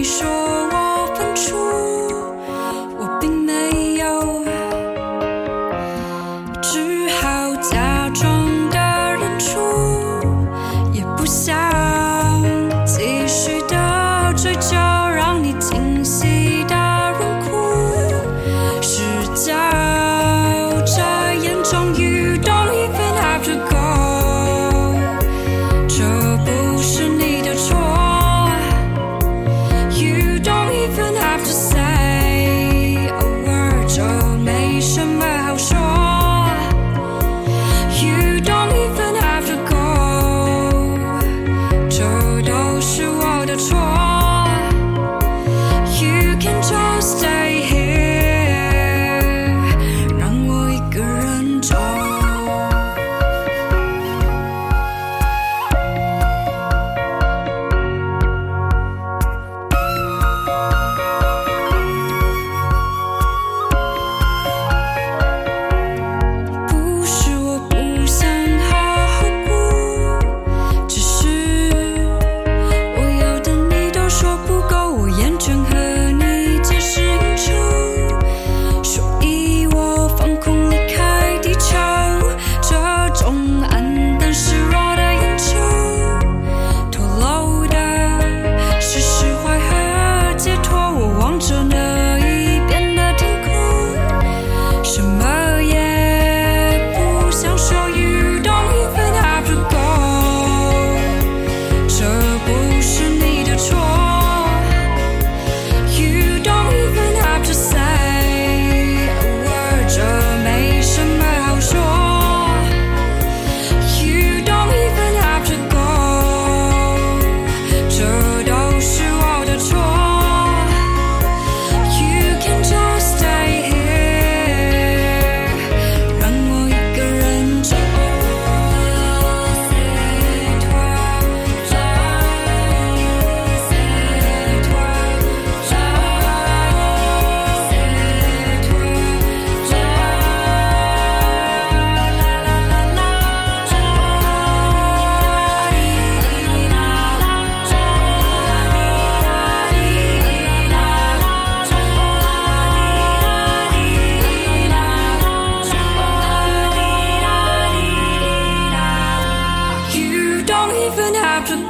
你说我笨拙。even happen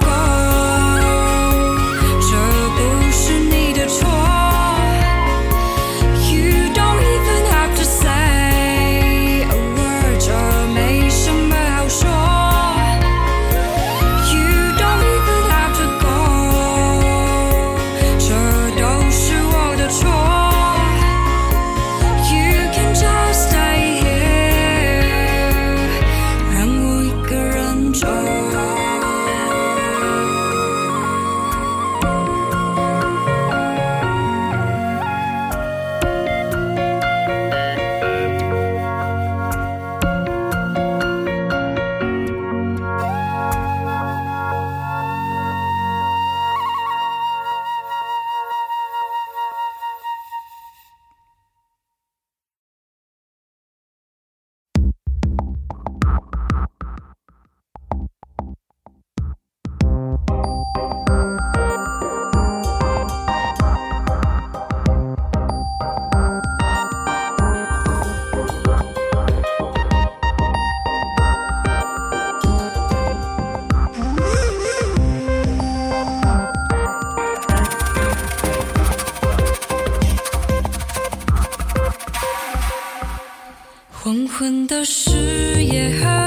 黄昏的视野。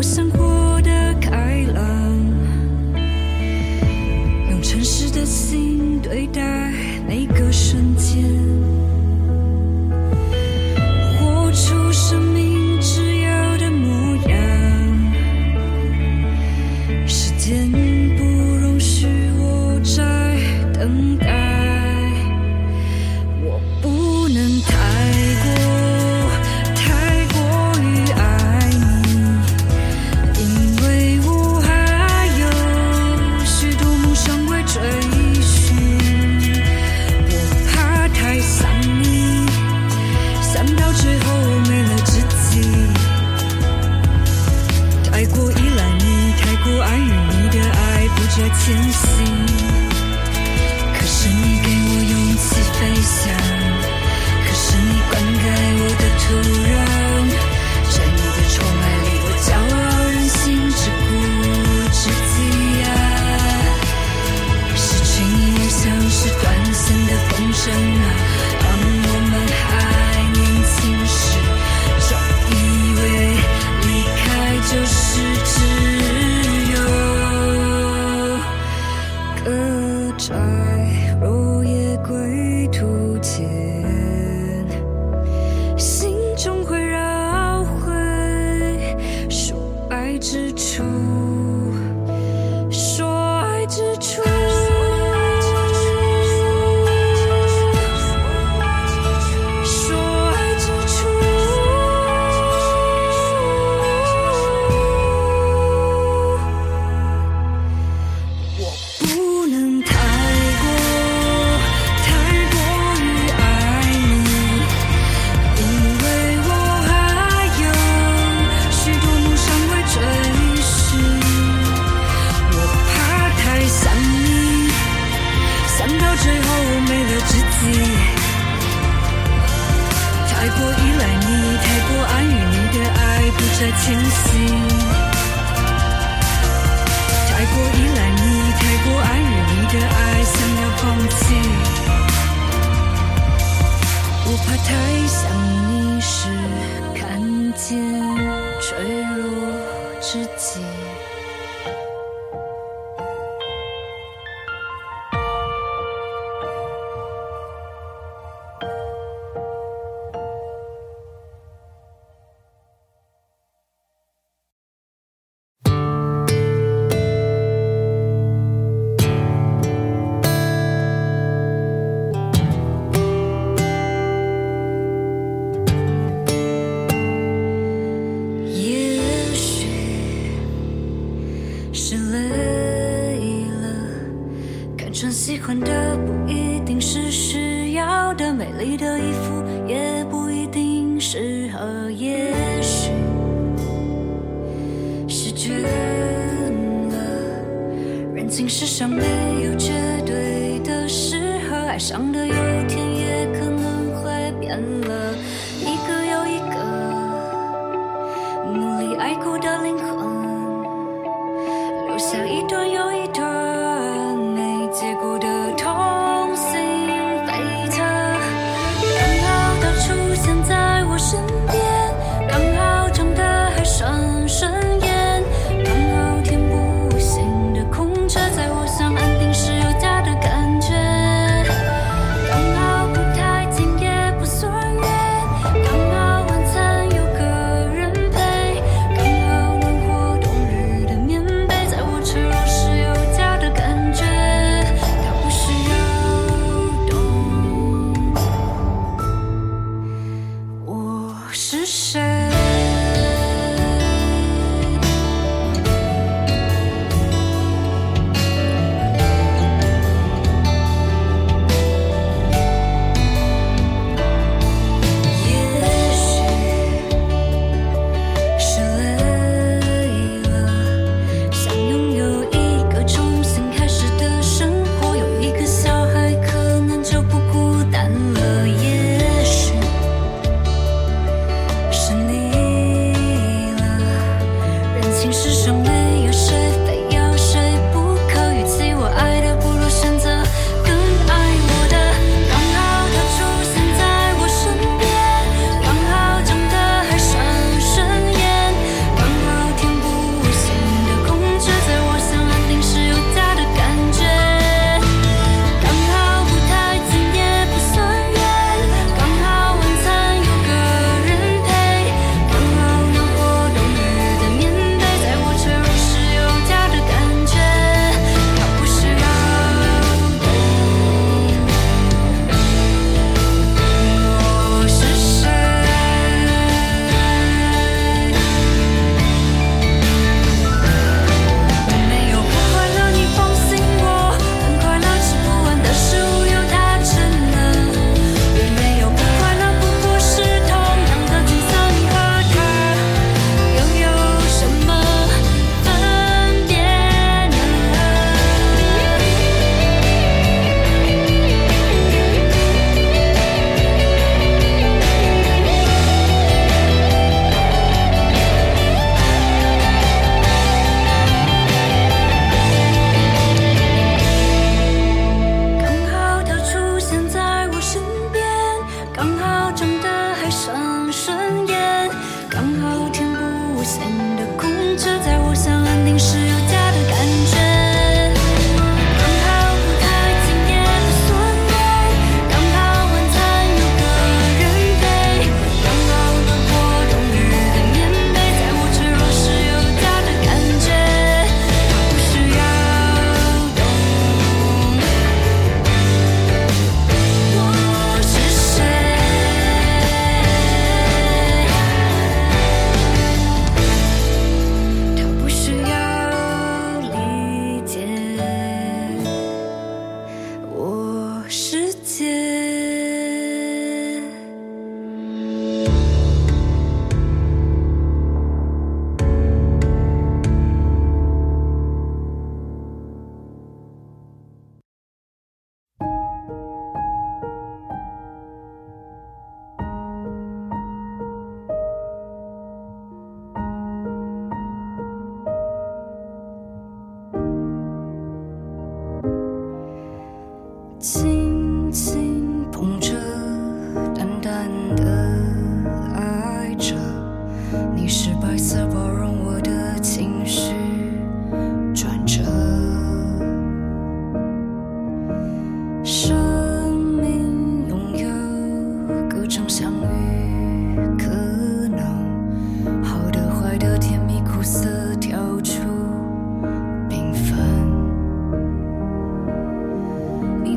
我想活得开朗。用诚实的心对待每个瞬间。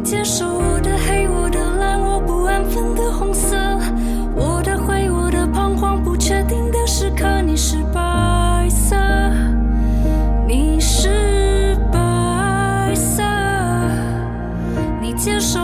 接受我的黑我的蓝我不安分的红色。我的灰我的彷徨不确定的时刻你是白色。你是白色。你接受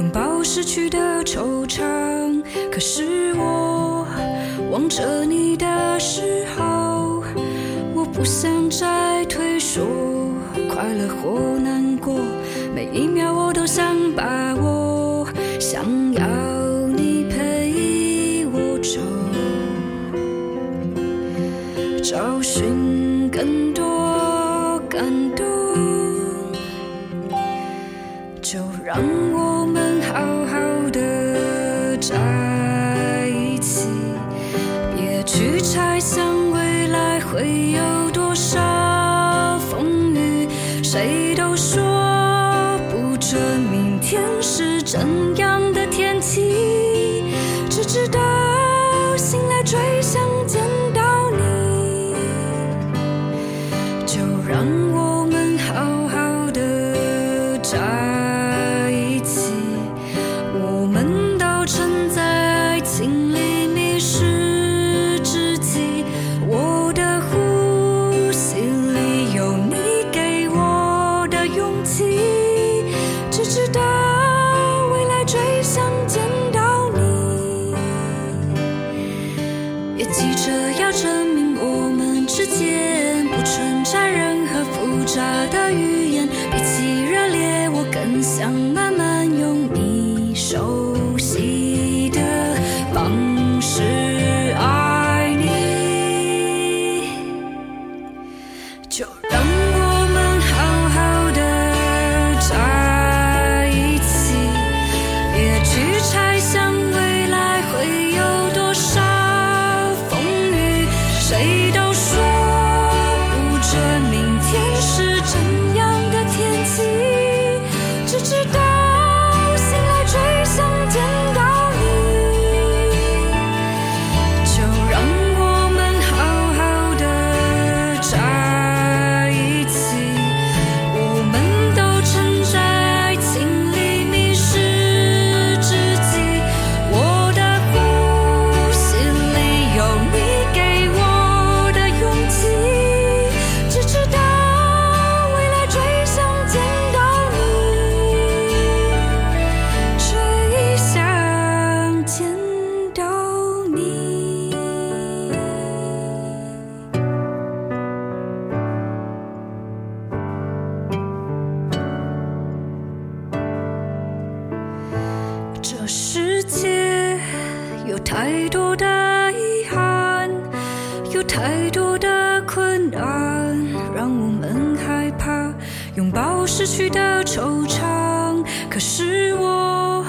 拥抱失去的惆怅。可是我望着你的时候，我不想再退缩，快乐或难过，每一秒我都想把握，想要你陪我走。找寻别急着要证明我们之间不存在任何复杂的语言，比起热烈，我更想太多的遗憾，有太多的困难，让我们害怕拥抱失去的惆怅。可是我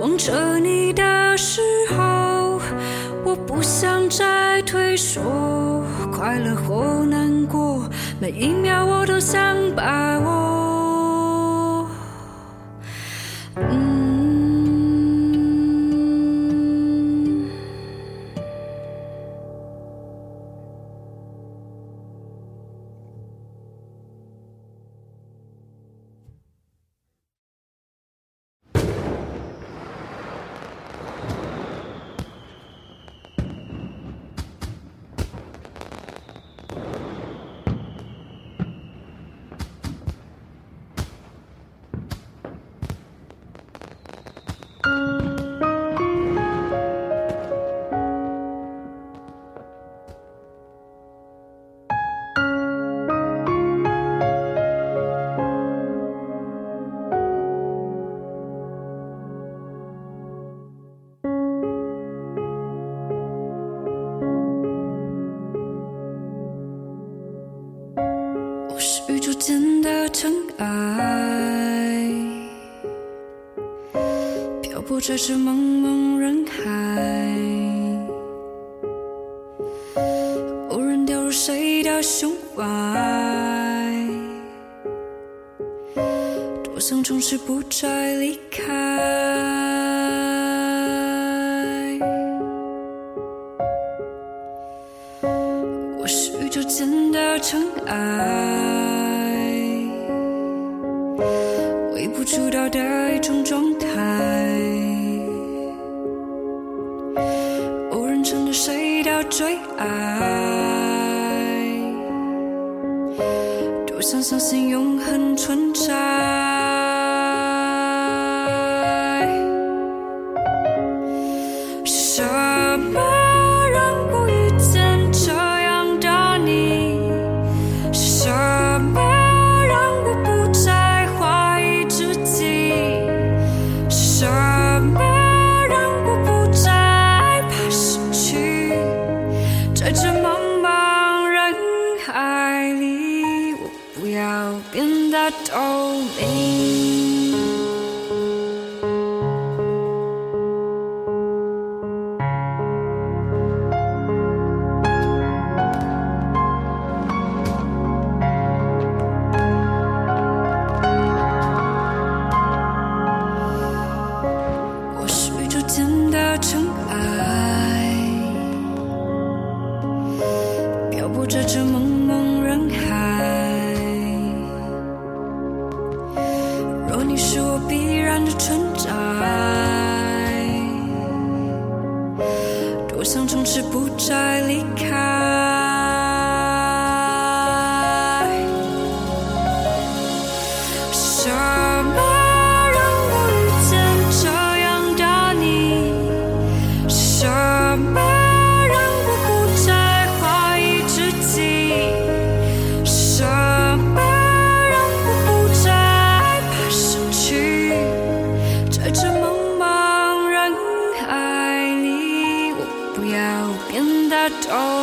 望着你的时候，我不想再退缩，快乐或难过，每一秒我都想把握。这是茫茫人海，无人掉入谁的胸怀，多想从此不再离开。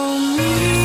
me.